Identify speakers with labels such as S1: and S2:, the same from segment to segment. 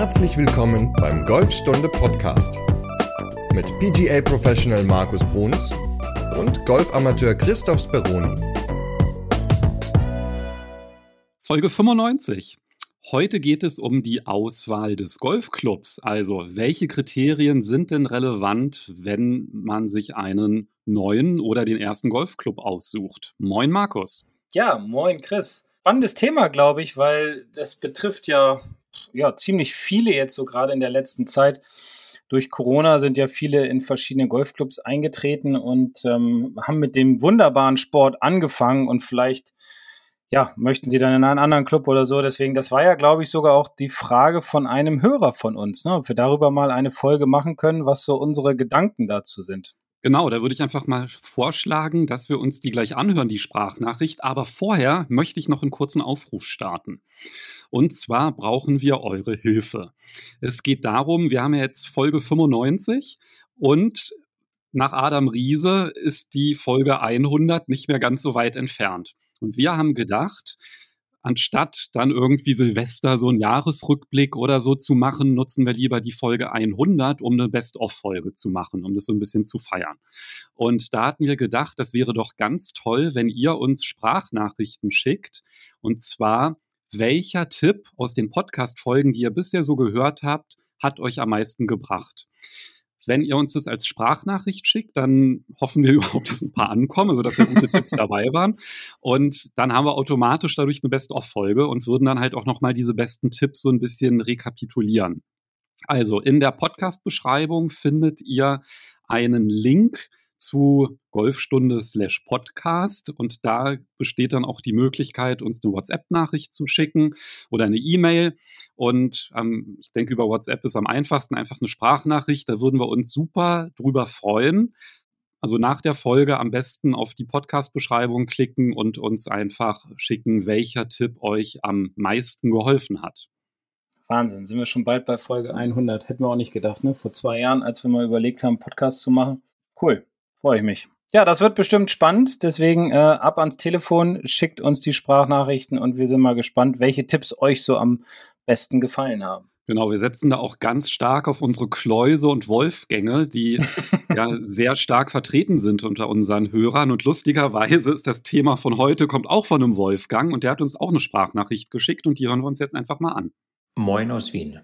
S1: Herzlich willkommen beim Golfstunde Podcast mit PGA Professional Markus Bruns und Golfamateur Christoph Speroni.
S2: Folge 95. Heute geht es um die Auswahl des Golfclubs. Also, welche Kriterien sind denn relevant, wenn man sich einen neuen oder den ersten Golfclub aussucht? Moin, Markus.
S3: Ja, moin, Chris. Spannendes Thema, glaube ich, weil das betrifft ja, ja ziemlich viele jetzt so gerade in der letzten Zeit. Durch Corona sind ja viele in verschiedene Golfclubs eingetreten und ähm, haben mit dem wunderbaren Sport angefangen und vielleicht ja, möchten Sie dann in einen anderen Club oder so? Deswegen, das war ja, glaube ich, sogar auch die Frage von einem Hörer von uns, ne? ob wir darüber mal eine Folge machen können, was so unsere Gedanken dazu sind.
S2: Genau, da würde ich einfach mal vorschlagen, dass wir uns die gleich anhören, die Sprachnachricht. Aber vorher möchte ich noch einen kurzen Aufruf starten. Und zwar brauchen wir eure Hilfe. Es geht darum, wir haben jetzt Folge 95 und nach Adam Riese ist die Folge 100 nicht mehr ganz so weit entfernt. Und wir haben gedacht, anstatt dann irgendwie Silvester so einen Jahresrückblick oder so zu machen, nutzen wir lieber die Folge 100, um eine Best-of-Folge zu machen, um das so ein bisschen zu feiern. Und da hatten wir gedacht, das wäre doch ganz toll, wenn ihr uns Sprachnachrichten schickt. Und zwar, welcher Tipp aus den Podcast-Folgen, die ihr bisher so gehört habt, hat euch am meisten gebracht? Wenn ihr uns das als Sprachnachricht schickt, dann hoffen wir überhaupt, dass ein paar ankommen, also dass wir gute Tipps dabei waren. Und dann haben wir automatisch dadurch eine Best-of-Folge und würden dann halt auch nochmal diese besten Tipps so ein bisschen rekapitulieren. Also in der Podcast-Beschreibung findet ihr einen Link zu Golfstunde slash Podcast und da besteht dann auch die Möglichkeit, uns eine WhatsApp-Nachricht zu schicken oder eine E-Mail und ähm, ich denke, über WhatsApp ist am einfachsten einfach eine Sprachnachricht, da würden wir uns super drüber freuen. Also nach der Folge am besten auf die Podcast-Beschreibung klicken und uns einfach schicken, welcher Tipp euch am meisten geholfen hat.
S3: Wahnsinn, sind wir schon bald bei Folge 100. Hätten wir auch nicht gedacht, ne? Vor zwei Jahren, als wir mal überlegt haben, Podcast zu machen. Cool. Freue ich mich. Ja, das wird bestimmt spannend. Deswegen äh, ab ans Telefon, schickt uns die Sprachnachrichten und wir sind mal gespannt, welche Tipps euch so am besten gefallen haben.
S2: Genau, wir setzen da auch ganz stark auf unsere Kläuse und Wolfgänge, die ja sehr stark vertreten sind unter unseren Hörern. Und lustigerweise ist das Thema von heute, kommt auch von einem Wolfgang und der hat uns auch eine Sprachnachricht geschickt und die hören wir uns jetzt einfach mal an.
S4: Moin aus Wien.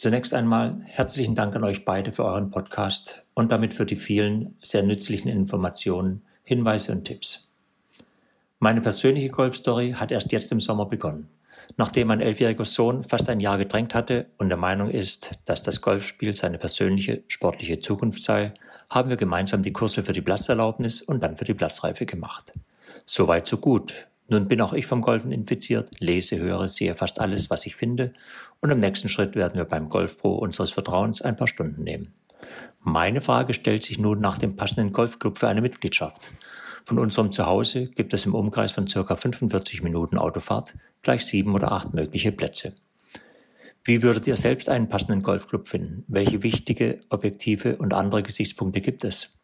S4: Zunächst einmal herzlichen Dank an euch beide für euren Podcast und damit für die vielen sehr nützlichen Informationen, Hinweise und Tipps. Meine persönliche Golfstory hat erst jetzt im Sommer begonnen. Nachdem mein elfjähriger Sohn fast ein Jahr gedrängt hatte und der Meinung ist, dass das Golfspiel seine persönliche sportliche Zukunft sei, haben wir gemeinsam die Kurse für die Platzerlaubnis und dann für die Platzreife gemacht. Soweit so gut. Nun bin auch ich vom Golfen infiziert, lese, höre, sehe fast alles, was ich finde und im nächsten Schritt werden wir beim Golfpro unseres Vertrauens ein paar Stunden nehmen. Meine Frage stellt sich nun nach dem passenden Golfclub für eine Mitgliedschaft. Von unserem Zuhause gibt es im Umkreis von circa 45 Minuten Autofahrt gleich sieben oder acht mögliche Plätze. Wie würdet ihr selbst einen passenden Golfclub finden? Welche wichtige, objektive und andere Gesichtspunkte gibt es?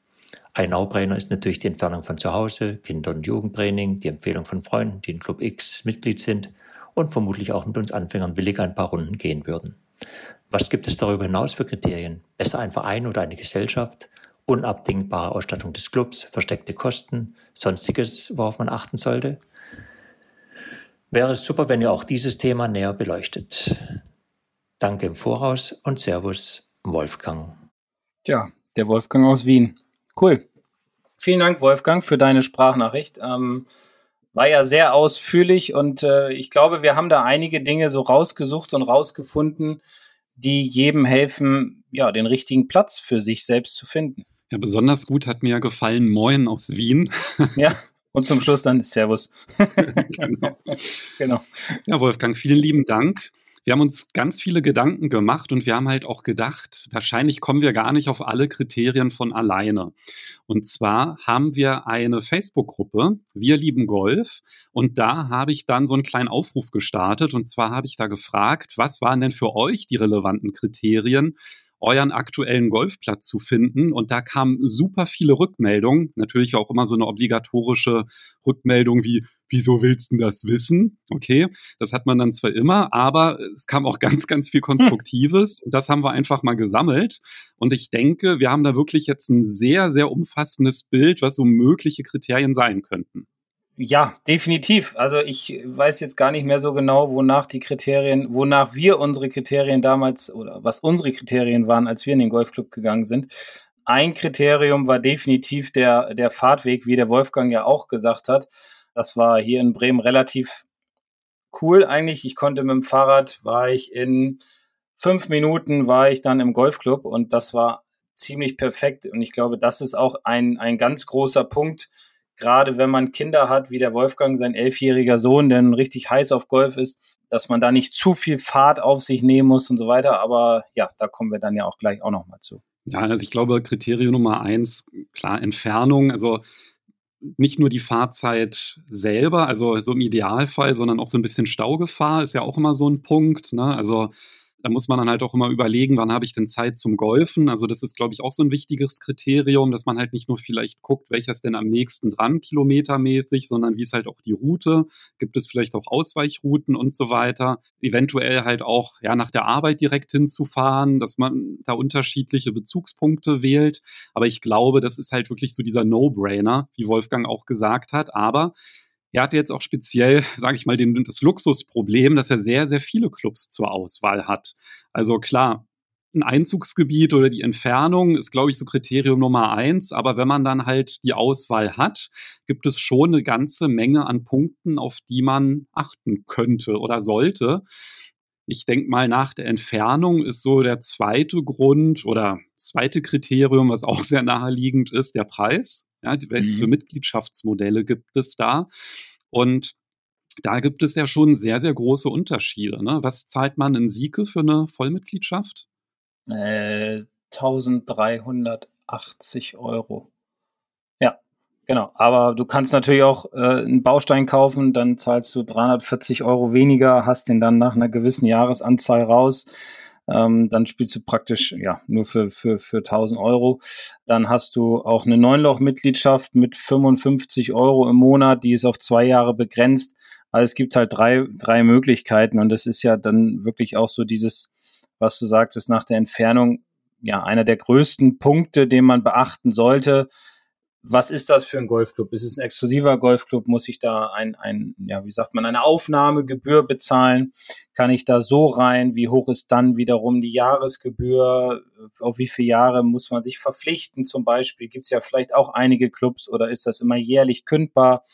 S4: Ein No-Brainer ist natürlich die Entfernung von zu Hause, Kinder- und Jugendtraining, die Empfehlung von Freunden, die in Club X Mitglied sind und vermutlich auch mit uns Anfängern willig ein paar Runden gehen würden. Was gibt es darüber hinaus für Kriterien? Besser ein Verein oder eine Gesellschaft? Unabdingbare Ausstattung des Clubs, versteckte Kosten, sonstiges, worauf man achten sollte? Wäre es super, wenn ihr auch dieses Thema näher beleuchtet. Danke im Voraus und Servus, Wolfgang.
S3: Tja, der Wolfgang aus Wien. Cool. Vielen Dank, Wolfgang, für deine Sprachnachricht. Ähm, war ja sehr ausführlich und äh, ich glaube, wir haben da einige Dinge so rausgesucht und rausgefunden, die jedem helfen, ja, den richtigen Platz für sich selbst zu finden.
S2: Ja, besonders gut hat mir gefallen Moin aus Wien.
S3: ja. Und zum Schluss dann Servus.
S2: genau. genau. Ja, Wolfgang, vielen lieben Dank wir haben uns ganz viele Gedanken gemacht und wir haben halt auch gedacht, wahrscheinlich kommen wir gar nicht auf alle Kriterien von alleine. Und zwar haben wir eine Facebook-Gruppe, Wir lieben Golf. Und da habe ich dann so einen kleinen Aufruf gestartet. Und zwar habe ich da gefragt, was waren denn für euch die relevanten Kriterien, euren aktuellen Golfplatz zu finden. Und da kamen super viele Rückmeldungen. Natürlich auch immer so eine obligatorische Rückmeldung wie, wieso willst du das wissen? Okay, das hat man dann zwar immer, aber es kam auch ganz, ganz viel Konstruktives. Und das haben wir einfach mal gesammelt. Und ich denke, wir haben da wirklich jetzt ein sehr, sehr umfassendes Bild, was so mögliche Kriterien sein könnten.
S3: Ja, definitiv. Also ich weiß jetzt gar nicht mehr so genau, wonach die Kriterien, wonach wir unsere Kriterien damals oder was unsere Kriterien waren, als wir in den Golfclub gegangen sind. Ein Kriterium war definitiv der, der Fahrtweg, wie der Wolfgang ja auch gesagt hat. Das war hier in Bremen relativ cool eigentlich. Ich konnte mit dem Fahrrad, war ich in fünf Minuten, war ich dann im Golfclub und das war ziemlich perfekt. Und ich glaube, das ist auch ein, ein ganz großer Punkt, gerade wenn man Kinder hat, wie der Wolfgang, sein elfjähriger Sohn, der richtig heiß auf Golf ist, dass man da nicht zu viel Fahrt auf sich nehmen muss und so weiter. Aber ja, da kommen wir dann ja auch gleich auch nochmal zu.
S2: Ja, also ich glaube, Kriterium Nummer eins, klar, Entfernung. Also nicht nur die Fahrzeit selber, also so im Idealfall, sondern auch so ein bisschen Staugefahr ist ja auch immer so ein Punkt. Ne? Also da muss man dann halt auch immer überlegen, wann habe ich denn Zeit zum Golfen. Also das ist, glaube ich, auch so ein wichtiges Kriterium, dass man halt nicht nur vielleicht guckt, welcher ist denn am nächsten dran kilometermäßig, sondern wie ist halt auch die Route. Gibt es vielleicht auch Ausweichrouten und so weiter. Eventuell halt auch ja nach der Arbeit direkt hinzufahren, dass man da unterschiedliche Bezugspunkte wählt. Aber ich glaube, das ist halt wirklich so dieser No-Brainer, wie Wolfgang auch gesagt hat. Aber er hatte jetzt auch speziell, sage ich mal, den, das Luxusproblem, dass er sehr, sehr viele Clubs zur Auswahl hat. Also klar, ein Einzugsgebiet oder die Entfernung ist, glaube ich, so Kriterium Nummer eins. Aber wenn man dann halt die Auswahl hat, gibt es schon eine ganze Menge an Punkten, auf die man achten könnte oder sollte. Ich denke mal, nach der Entfernung ist so der zweite Grund oder zweite Kriterium, was auch sehr naheliegend ist, der Preis. Ja, welche mhm. Mitgliedschaftsmodelle gibt es da? Und da gibt es ja schon sehr, sehr große Unterschiede. Ne? Was zahlt man in Sieke für eine Vollmitgliedschaft?
S3: Äh, 1380 Euro. Ja, genau. Aber du kannst natürlich auch äh, einen Baustein kaufen, dann zahlst du 340 Euro weniger, hast den dann nach einer gewissen Jahresanzahl raus ähm, dann spielst du praktisch ja nur für, für, für 1000 Euro. Dann hast du auch eine Neunloch-Mitgliedschaft mit 55 Euro im Monat, die ist auf zwei Jahre begrenzt. Also es gibt halt drei, drei Möglichkeiten und das ist ja dann wirklich auch so dieses, was du sagtest, nach der Entfernung, ja, einer der größten Punkte, den man beachten sollte was ist das für ein Golfclub? Ist es ein exklusiver Golfclub? Muss ich da ein, ein, ja, wie sagt man, eine Aufnahmegebühr bezahlen? Kann ich da so rein? Wie hoch ist dann wiederum die Jahresgebühr? Auf wie viele Jahre muss man sich verpflichten? Zum Beispiel gibt es ja vielleicht auch einige Clubs oder ist das immer jährlich kündbar?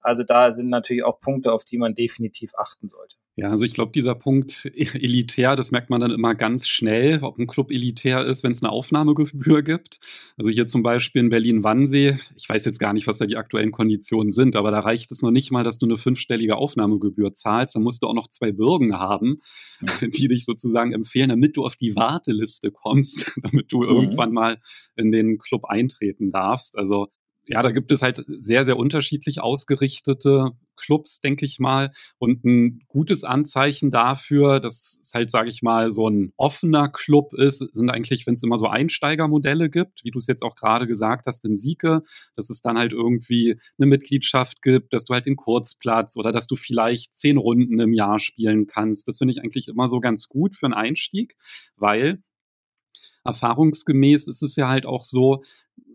S3: Also da sind natürlich auch Punkte, auf die man definitiv achten sollte.
S2: Ja, also ich glaube, dieser Punkt elitär, das merkt man dann immer ganz schnell, ob ein Club elitär ist, wenn es eine Aufnahmegebühr gibt. Also hier zum Beispiel in Berlin-Wannsee, ich weiß jetzt gar nicht, was da die aktuellen Konditionen sind, aber da reicht es noch nicht mal, dass du eine fünfstellige Aufnahmegebühr zahlst. Dann musst du auch noch zwei Bürgen haben, ja. die dich sozusagen empfehlen, damit du auf die Warteliste kommst, damit du mhm. irgendwann mal in den Club eintreten darfst. Also ja, da gibt es halt sehr, sehr unterschiedlich ausgerichtete Clubs, denke ich mal. Und ein gutes Anzeichen dafür, dass es halt, sage ich mal, so ein offener Club ist, sind eigentlich, wenn es immer so Einsteigermodelle gibt, wie du es jetzt auch gerade gesagt hast in Sieke, dass es dann halt irgendwie eine Mitgliedschaft gibt, dass du halt den Kurzplatz oder dass du vielleicht zehn Runden im Jahr spielen kannst. Das finde ich eigentlich immer so ganz gut für einen Einstieg, weil erfahrungsgemäß ist es ja halt auch so,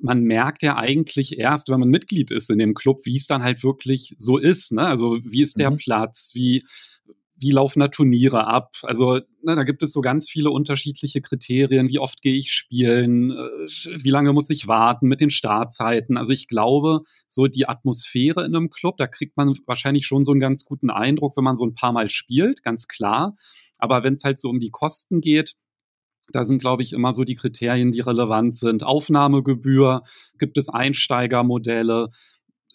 S2: man merkt ja eigentlich erst, wenn man Mitglied ist in dem Club, wie es dann halt wirklich so ist. Ne? Also wie ist der mhm. Platz, wie, wie laufen da Turniere ab? Also ne, da gibt es so ganz viele unterschiedliche Kriterien. Wie oft gehe ich spielen? Äh, wie lange muss ich warten mit den Startzeiten? Also ich glaube, so die Atmosphäre in einem Club, da kriegt man wahrscheinlich schon so einen ganz guten Eindruck, wenn man so ein paar Mal spielt, ganz klar. Aber wenn es halt so um die Kosten geht, da sind, glaube ich, immer so die Kriterien, die relevant sind. Aufnahmegebühr, gibt es Einsteigermodelle,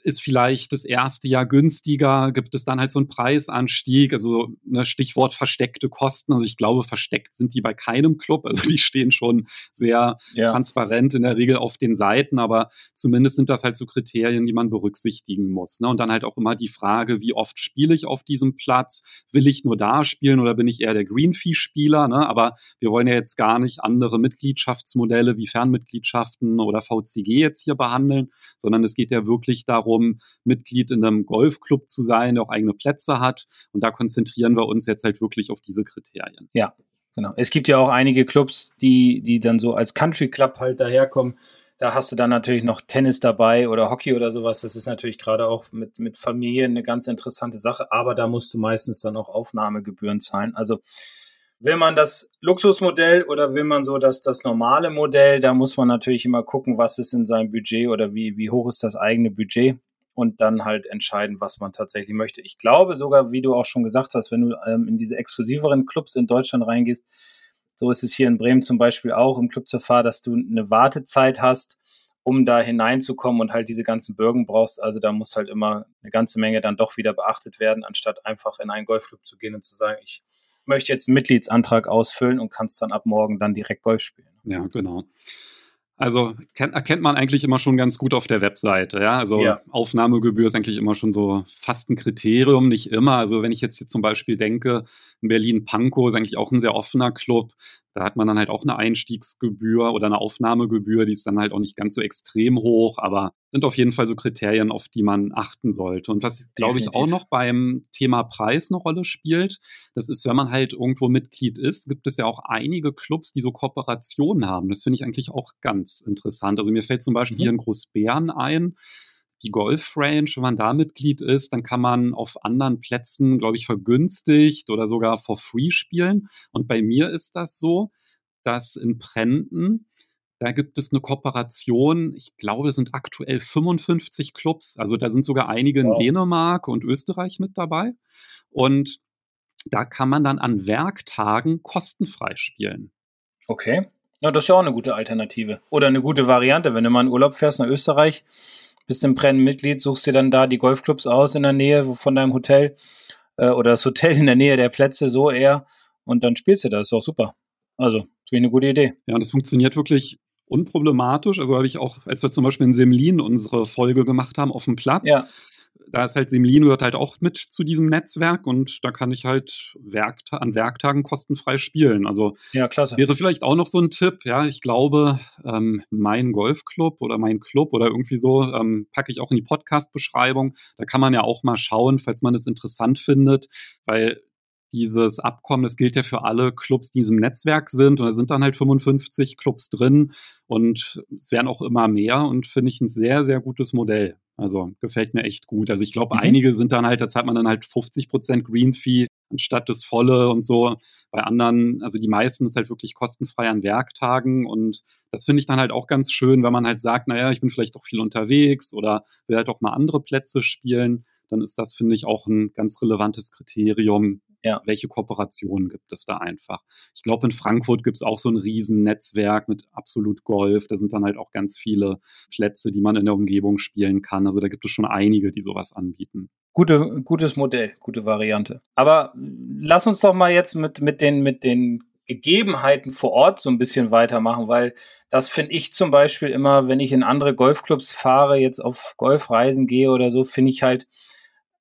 S2: ist vielleicht das erste Jahr günstiger, gibt es dann halt so einen Preisanstieg, also ne, Stichwort versteckte Kosten. Also ich glaube, versteckt sind die bei keinem Club. Also die stehen schon sehr ja. transparent in der Regel auf den Seiten, aber zumindest sind das halt so Kriterien, die man berücksichtigen muss. Ne? Und dann halt auch immer die Frage, wie oft spiele ich auf diesem Platz? Will ich nur da spielen oder bin ich eher der Greenfee-Spieler? Ne? Aber wir wollen ja jetzt gar nicht andere Mitgliedschaftsmodelle wie Fernmitgliedschaften oder VCG jetzt hier behandeln, sondern es geht ja wirklich darum, darum, Mitglied in einem Golfclub zu sein, der auch eigene Plätze hat. Und da konzentrieren wir uns jetzt halt wirklich auf diese Kriterien.
S3: Ja, genau. Es gibt ja auch einige Clubs, die, die dann so als Country Club halt daherkommen. Da hast du dann natürlich noch Tennis dabei oder Hockey oder sowas. Das ist natürlich gerade auch mit, mit Familien eine ganz interessante Sache. Aber da musst du meistens dann auch Aufnahmegebühren zahlen. Also Will man das Luxusmodell oder will man so das, das normale Modell? Da muss man natürlich immer gucken, was ist in seinem Budget oder wie, wie hoch ist das eigene Budget und dann halt entscheiden, was man tatsächlich möchte. Ich glaube sogar, wie du auch schon gesagt hast, wenn du ähm, in diese exklusiveren Clubs in Deutschland reingehst, so ist es hier in Bremen zum Beispiel auch im Club zur Fahrt, dass du eine Wartezeit hast, um da hineinzukommen und halt diese ganzen Bürgen brauchst. Also da muss halt immer eine ganze Menge dann doch wieder beachtet werden, anstatt einfach in einen Golfclub zu gehen und zu sagen, ich möchte jetzt einen Mitgliedsantrag ausfüllen und kannst dann ab morgen dann direkt Golf spielen.
S2: Ja, genau. Also kennt, erkennt man eigentlich immer schon ganz gut auf der Webseite. Ja? Also ja. Aufnahmegebühr ist eigentlich immer schon so fast ein Kriterium, nicht immer. Also wenn ich jetzt hier zum Beispiel denke, in Berlin Pankow ist eigentlich auch ein sehr offener Club. Da hat man dann halt auch eine Einstiegsgebühr oder eine Aufnahmegebühr, die ist dann halt auch nicht ganz so extrem hoch, aber sind auf jeden Fall so Kriterien, auf die man achten sollte. Und was, glaube ich, auch noch beim Thema Preis eine Rolle spielt, das ist, wenn man halt irgendwo Mitglied ist, gibt es ja auch einige Clubs, die so Kooperationen haben. Das finde ich eigentlich auch ganz interessant. Also mir fällt zum Beispiel mhm. hier in Großbären ein, die Golf Range, wenn man da Mitglied ist, dann kann man auf anderen Plätzen, glaube ich, vergünstigt oder sogar for free spielen. Und bei mir ist das so, dass in Prenten, da gibt es eine Kooperation, ich glaube, es sind aktuell 55 Clubs, also da sind sogar einige in Dänemark und Österreich mit dabei. Und da kann man dann an Werktagen kostenfrei spielen.
S3: Okay. Ja, das ist ja auch eine gute Alternative. Oder eine gute Variante, wenn du mal in Urlaub fährst nach Österreich, bist im Brennen Mitglied, suchst dir dann da die Golfclubs aus in der Nähe von deinem Hotel äh, oder das Hotel in der Nähe der Plätze, so eher. Und dann spielst du das. Ist auch super. Also, finde ich eine gute Idee.
S2: Ja, und das funktioniert wirklich unproblematisch. Also habe ich auch, als wir zum Beispiel in Semlin unsere Folge gemacht haben, auf dem Platz, ja da ist halt Semlin gehört halt auch mit zu diesem Netzwerk und da kann ich halt Werkta an Werktagen kostenfrei spielen. Also
S3: ja,
S2: wäre vielleicht auch noch so ein Tipp. Ja, ich glaube, ähm, mein Golfclub oder mein Club oder irgendwie so ähm, packe ich auch in die Podcast-Beschreibung. Da kann man ja auch mal schauen, falls man es interessant findet, weil dieses Abkommen, das gilt ja für alle Clubs, die in diesem Netzwerk sind. Und da sind dann halt 55 Clubs drin und es werden auch immer mehr und finde ich ein sehr, sehr gutes Modell. Also gefällt mir echt gut. Also ich glaube, mhm. einige sind dann halt, da zahlt man dann halt 50 Prozent Green Fee anstatt das Volle und so. Bei anderen, also die meisten ist halt wirklich kostenfrei an Werktagen und das finde ich dann halt auch ganz schön, wenn man halt sagt, naja, ich bin vielleicht auch viel unterwegs oder will halt auch mal andere Plätze spielen dann ist das, finde ich, auch ein ganz relevantes Kriterium. Ja. Welche Kooperationen gibt es da einfach? Ich glaube, in Frankfurt gibt es auch so ein Riesennetzwerk mit absolut Golf. Da sind dann halt auch ganz viele Plätze, die man in der Umgebung spielen kann. Also da gibt es schon einige, die sowas anbieten.
S3: Gute, gutes Modell, gute Variante. Aber lass uns doch mal jetzt mit, mit, den, mit den Gegebenheiten vor Ort so ein bisschen weitermachen, weil das finde ich zum Beispiel immer, wenn ich in andere Golfclubs fahre, jetzt auf Golfreisen gehe oder so, finde ich halt,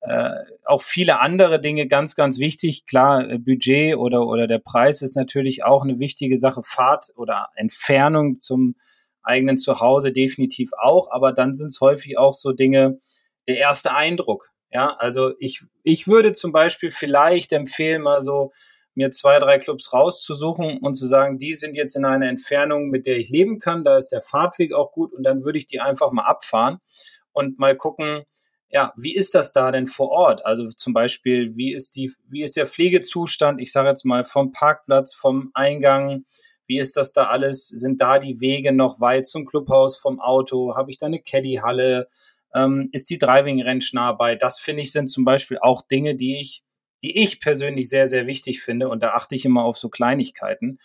S3: äh, auch viele andere Dinge ganz, ganz wichtig. Klar, äh, Budget oder, oder der Preis ist natürlich auch eine wichtige Sache. Fahrt oder Entfernung zum eigenen Zuhause definitiv auch, aber dann sind es häufig auch so Dinge, der erste Eindruck. Ja, also ich, ich würde zum Beispiel vielleicht empfehlen, mal so mir zwei, drei Clubs rauszusuchen und zu sagen, die sind jetzt in einer Entfernung, mit der ich leben kann, da ist der Fahrtweg auch gut und dann würde ich die einfach mal abfahren und mal gucken, ja, wie ist das da denn vor Ort? Also zum Beispiel, wie ist die, wie ist der Pflegezustand? Ich sage jetzt mal vom Parkplatz, vom Eingang. Wie ist das da alles? Sind da die Wege noch weit zum Clubhaus vom Auto? Habe ich da eine Caddy-Halle? Ähm, ist die Driving-Range nah bei? Das finde ich sind zum Beispiel auch Dinge, die ich, die ich persönlich sehr, sehr wichtig finde. Und da achte ich immer auf so Kleinigkeiten,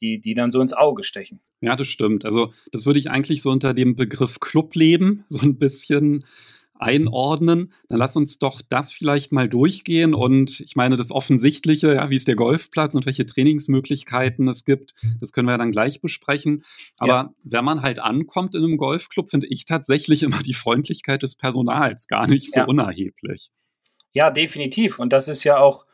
S3: die, die dann so ins Auge stechen.
S2: Ja, das stimmt. Also das würde ich eigentlich so unter dem Begriff Clubleben so ein bisschen einordnen, dann lass uns doch das vielleicht mal durchgehen. Und ich meine, das Offensichtliche, ja, wie ist der Golfplatz und welche Trainingsmöglichkeiten es gibt, das können wir dann gleich besprechen. Aber ja. wenn man halt ankommt in einem Golfclub, finde ich tatsächlich immer die Freundlichkeit des Personals gar nicht so ja. unerheblich.
S3: Ja, definitiv. Und das ist ja auch,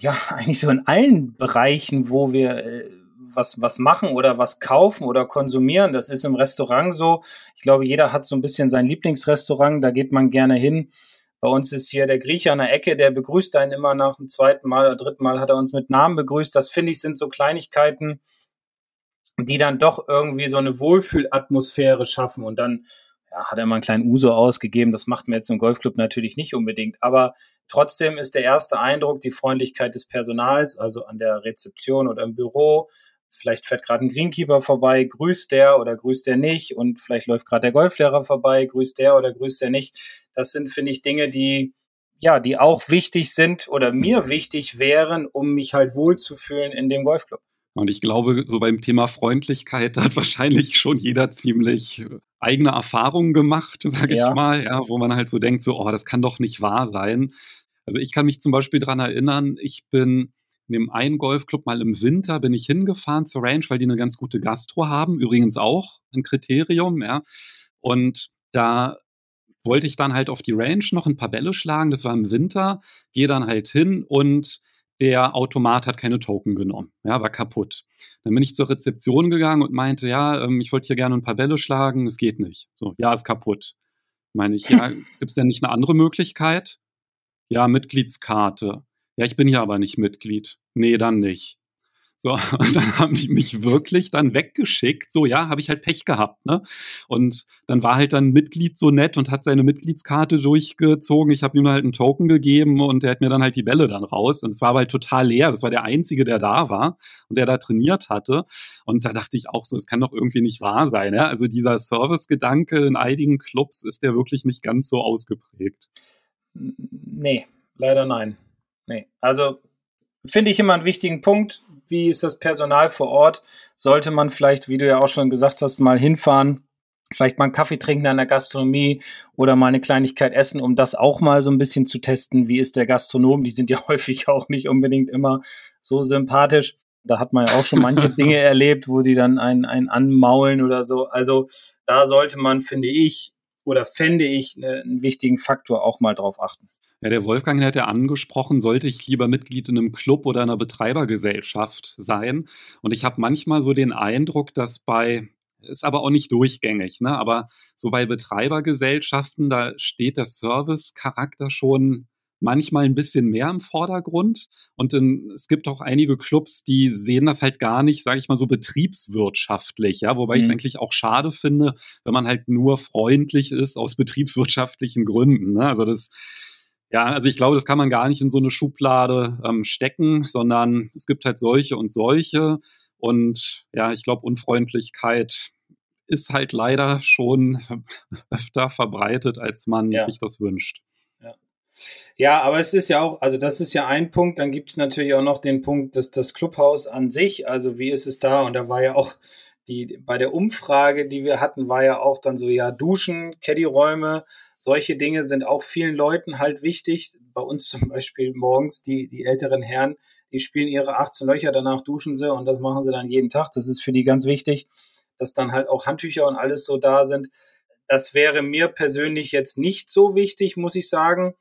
S3: ja, eigentlich so in allen Bereichen, wo wir äh, was, was machen oder was kaufen oder konsumieren. Das ist im Restaurant so. Ich glaube, jeder hat so ein bisschen sein Lieblingsrestaurant, da geht man gerne hin. Bei uns ist hier der Grieche an der Ecke, der begrüßt einen immer nach dem zweiten Mal oder dritten Mal hat er uns mit Namen begrüßt. Das finde ich sind so Kleinigkeiten, die dann doch irgendwie so eine Wohlfühlatmosphäre schaffen und dann ja, hat er mal einen kleinen Uso ausgegeben. Das macht mir jetzt im Golfclub natürlich nicht unbedingt. Aber trotzdem ist der erste Eindruck die Freundlichkeit des Personals, also an der Rezeption oder im Büro. Vielleicht fährt gerade ein Greenkeeper vorbei, grüßt der oder grüßt der nicht. Und vielleicht läuft gerade der Golflehrer vorbei, grüßt der oder grüßt der nicht. Das sind, finde ich, Dinge, die, ja, die auch wichtig sind oder mir wichtig wären, um mich halt wohlzufühlen in dem Golfclub.
S2: Und ich glaube, so beim Thema Freundlichkeit hat wahrscheinlich schon jeder ziemlich eigene Erfahrungen gemacht, sage ja. ich mal, ja, wo man halt so denkt, so, oh, das kann doch nicht wahr sein. Also ich kann mich zum Beispiel dran erinnern, ich bin in dem einen Golfclub mal im Winter bin ich hingefahren zur Range, weil die eine ganz gute Gastro haben, übrigens auch ein Kriterium, ja. Und da wollte ich dann halt auf die Range noch ein paar Bälle schlagen, das war im Winter, gehe dann halt hin und der Automat hat keine Token genommen, ja, war kaputt. Dann bin ich zur Rezeption gegangen und meinte, ja, ähm, ich wollte hier gerne ein paar Bälle schlagen, es geht nicht. So, ja, ist kaputt. Meine ich, ja, gibt es denn nicht eine andere Möglichkeit? Ja, Mitgliedskarte. Ja, ich bin hier aber nicht Mitglied. Nee, dann nicht. So, und dann haben die mich wirklich dann weggeschickt. So, ja, habe ich halt Pech gehabt, ne? Und dann war halt dann Mitglied so nett und hat seine Mitgliedskarte durchgezogen. Ich habe ihm halt einen Token gegeben und der hat mir dann halt die Bälle dann raus. Und es war halt total leer. Das war der Einzige, der da war und der da trainiert hatte. Und da dachte ich auch so, es kann doch irgendwie nicht wahr sein. Ja? Also dieser Service-Gedanke in einigen Clubs ist der wirklich nicht ganz so ausgeprägt.
S3: Nee, leider nein. Nee. Also finde ich immer einen wichtigen Punkt wie ist das Personal vor Ort? Sollte man vielleicht, wie du ja auch schon gesagt hast, mal hinfahren, vielleicht mal einen Kaffee trinken an der Gastronomie oder mal eine Kleinigkeit essen, um das auch mal so ein bisschen zu testen. Wie ist der Gastronom? Die sind ja häufig auch nicht unbedingt immer so sympathisch. Da hat man ja auch schon manche Dinge erlebt, wo die dann einen, einen anmaulen oder so. Also da sollte man, finde ich, oder fände ich, ne, einen wichtigen Faktor auch mal drauf achten.
S2: Ja, der Wolfgang hat ja angesprochen, sollte ich lieber Mitglied in einem Club oder einer Betreibergesellschaft sein. Und ich habe manchmal so den Eindruck, dass bei, ist aber auch nicht durchgängig, ne? aber so bei Betreibergesellschaften, da steht der Service-Charakter schon manchmal ein bisschen mehr im Vordergrund. Und in, es gibt auch einige Clubs, die sehen das halt gar nicht, sage ich mal, so betriebswirtschaftlich, ja, wobei mhm. ich es eigentlich auch schade finde, wenn man halt nur freundlich ist aus betriebswirtschaftlichen Gründen. Ne? Also das ja, also ich glaube, das kann man gar nicht in so eine Schublade ähm, stecken, sondern es gibt halt solche und solche. Und ja, ich glaube, Unfreundlichkeit ist halt leider schon öfter verbreitet, als man ja. sich das wünscht.
S3: Ja. ja, aber es ist ja auch, also das ist ja ein Punkt, dann gibt es natürlich auch noch den Punkt, dass das Clubhaus an sich, also wie ist es da? Und da war ja auch die, bei der Umfrage, die wir hatten, war ja auch dann so, ja, Duschen, Caddy-Räume, solche Dinge sind auch vielen Leuten halt wichtig. Bei uns zum Beispiel morgens, die, die älteren Herren, die spielen ihre 18 Löcher, danach duschen sie und das machen sie dann jeden Tag. Das ist für die ganz wichtig, dass dann halt auch Handtücher und alles so da sind. Das wäre mir persönlich jetzt nicht so wichtig, muss ich sagen.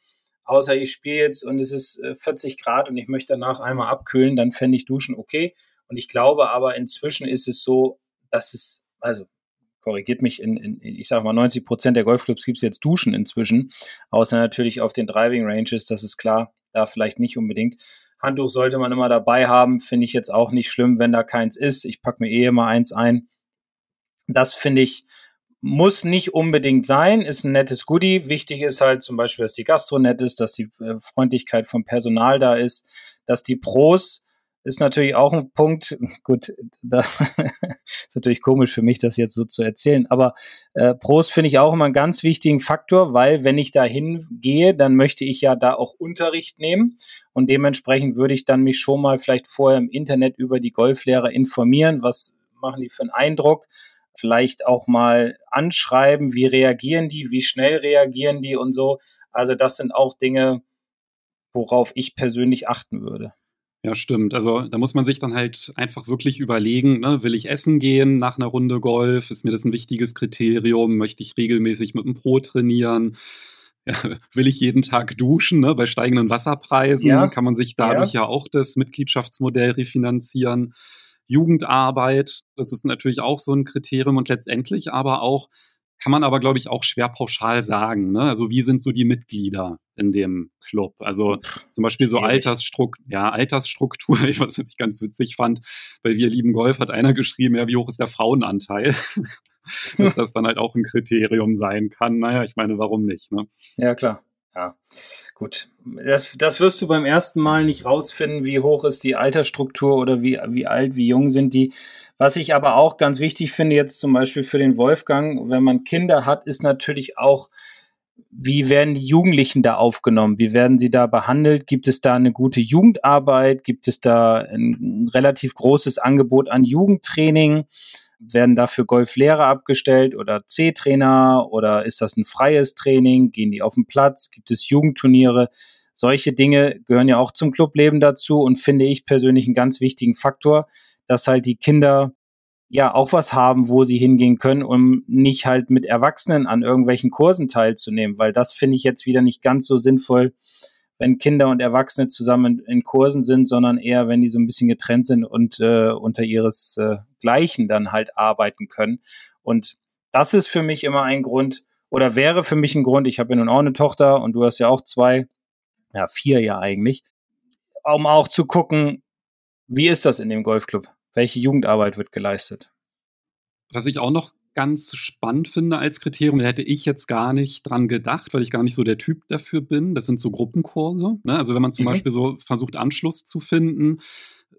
S3: Außer ich spiele jetzt und es ist 40 äh, Grad und ich möchte danach einmal abkühlen, dann fände ich Duschen okay. Und ich glaube aber inzwischen ist es so, dass es, also korrigiert mich, in, in ich sage mal 90 Prozent der Golfclubs gibt es jetzt Duschen inzwischen, außer natürlich auf den Driving Ranges, das ist klar, da vielleicht nicht unbedingt. Handtuch sollte man immer dabei haben, finde ich jetzt auch nicht schlimm, wenn da keins ist. Ich packe mir eh immer eins ein. Das finde ich, muss nicht unbedingt sein, ist ein nettes Goodie. Wichtig ist halt zum Beispiel, dass die Gastro nett ist, dass die äh, Freundlichkeit vom Personal da ist, dass die Pros ist natürlich auch ein Punkt. Gut, da ist natürlich komisch für mich, das jetzt so zu erzählen. Aber äh, Pros finde ich auch immer einen ganz wichtigen Faktor, weil wenn ich da hingehe, dann möchte ich ja da auch Unterricht nehmen. Und dementsprechend würde ich dann mich schon mal vielleicht vorher im Internet über die Golflehrer informieren. Was machen die für einen Eindruck? Vielleicht auch mal anschreiben, wie reagieren die, wie schnell reagieren die und so. Also das sind auch Dinge, worauf ich persönlich achten würde.
S2: Ja, stimmt. Also da muss man sich dann halt einfach wirklich überlegen, ne, will ich essen gehen nach einer Runde Golf? Ist mir das ein wichtiges Kriterium? Möchte ich regelmäßig mit dem Pro trainieren? Ja, will ich jeden Tag duschen? Ne? Bei steigenden Wasserpreisen ja. kann man sich dadurch ja. ja auch das Mitgliedschaftsmodell refinanzieren. Jugendarbeit, das ist natürlich auch so ein Kriterium und letztendlich aber auch kann man aber, glaube ich, auch schwer pauschal sagen. Ne? Also wie sind so die Mitglieder in dem Club? Also zum Beispiel so Altersstruktur, ja, Altersstruktur, ich was ich ganz witzig fand, bei Wir lieben Golf hat einer geschrieben, ja, wie hoch ist der Frauenanteil? Dass das dann halt auch ein Kriterium sein kann. Naja, ich meine, warum nicht? Ne?
S3: Ja, klar. Ja, gut. Das, das wirst du beim ersten Mal nicht rausfinden, wie hoch ist die Altersstruktur oder wie, wie alt, wie jung sind die. Was ich aber auch ganz wichtig finde, jetzt zum Beispiel für den Wolfgang, wenn man Kinder hat, ist natürlich auch, wie werden die Jugendlichen da aufgenommen? Wie werden sie da behandelt? Gibt es da eine gute Jugendarbeit? Gibt es da ein relativ großes Angebot an Jugendtraining? Werden dafür Golflehrer abgestellt oder C-Trainer oder ist das ein freies Training? Gehen die auf den Platz? Gibt es Jugendturniere? Solche Dinge gehören ja auch zum Clubleben dazu und finde ich persönlich einen ganz wichtigen Faktor, dass halt die Kinder ja auch was haben, wo sie hingehen können, um nicht halt mit Erwachsenen an irgendwelchen Kursen teilzunehmen, weil das finde ich jetzt wieder nicht ganz so sinnvoll, wenn Kinder und Erwachsene zusammen in, Kursen sind, sondern eher, wenn die so ein bisschen getrennt sind und äh, unter ihres äh, dann halt arbeiten können. Und das ist für mich immer ein Grund oder wäre für mich ein Grund, ich habe ja nun auch eine Tochter und du hast ja auch zwei, ja vier ja eigentlich, um auch zu gucken, wie ist das in dem Golfclub? Welche Jugendarbeit wird geleistet.
S2: Was ich auch noch ganz spannend finde als Kriterium, da hätte ich jetzt gar nicht dran gedacht, weil ich gar nicht so der Typ dafür bin. Das sind so Gruppenkurse. Ne? Also wenn man zum mhm. Beispiel so versucht, Anschluss zu finden,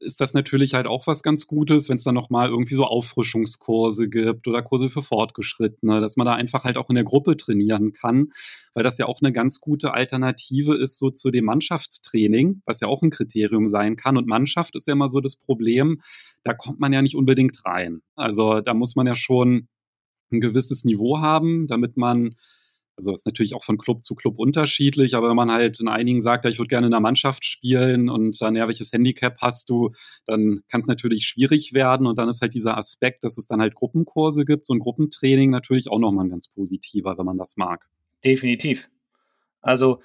S2: ist das natürlich halt auch was ganz Gutes, wenn es dann nochmal irgendwie so Auffrischungskurse gibt oder Kurse für Fortgeschrittene, dass man da einfach halt auch in der Gruppe trainieren kann, weil das ja auch eine ganz gute Alternative ist so zu dem Mannschaftstraining, was ja auch ein Kriterium sein kann. Und Mannschaft ist ja immer so das Problem, da kommt man ja nicht unbedingt rein. Also da muss man ja schon ein gewisses Niveau haben, damit man also ist natürlich auch von Club zu Club unterschiedlich, aber wenn man halt in einigen sagt, ja, ich würde gerne in der Mannschaft spielen und dann, ja, welches Handicap hast du, dann kann es natürlich schwierig werden und dann ist halt dieser Aspekt, dass es dann halt Gruppenkurse gibt, so ein Gruppentraining natürlich auch nochmal ein ganz positiver, wenn man das mag.
S3: Definitiv. Also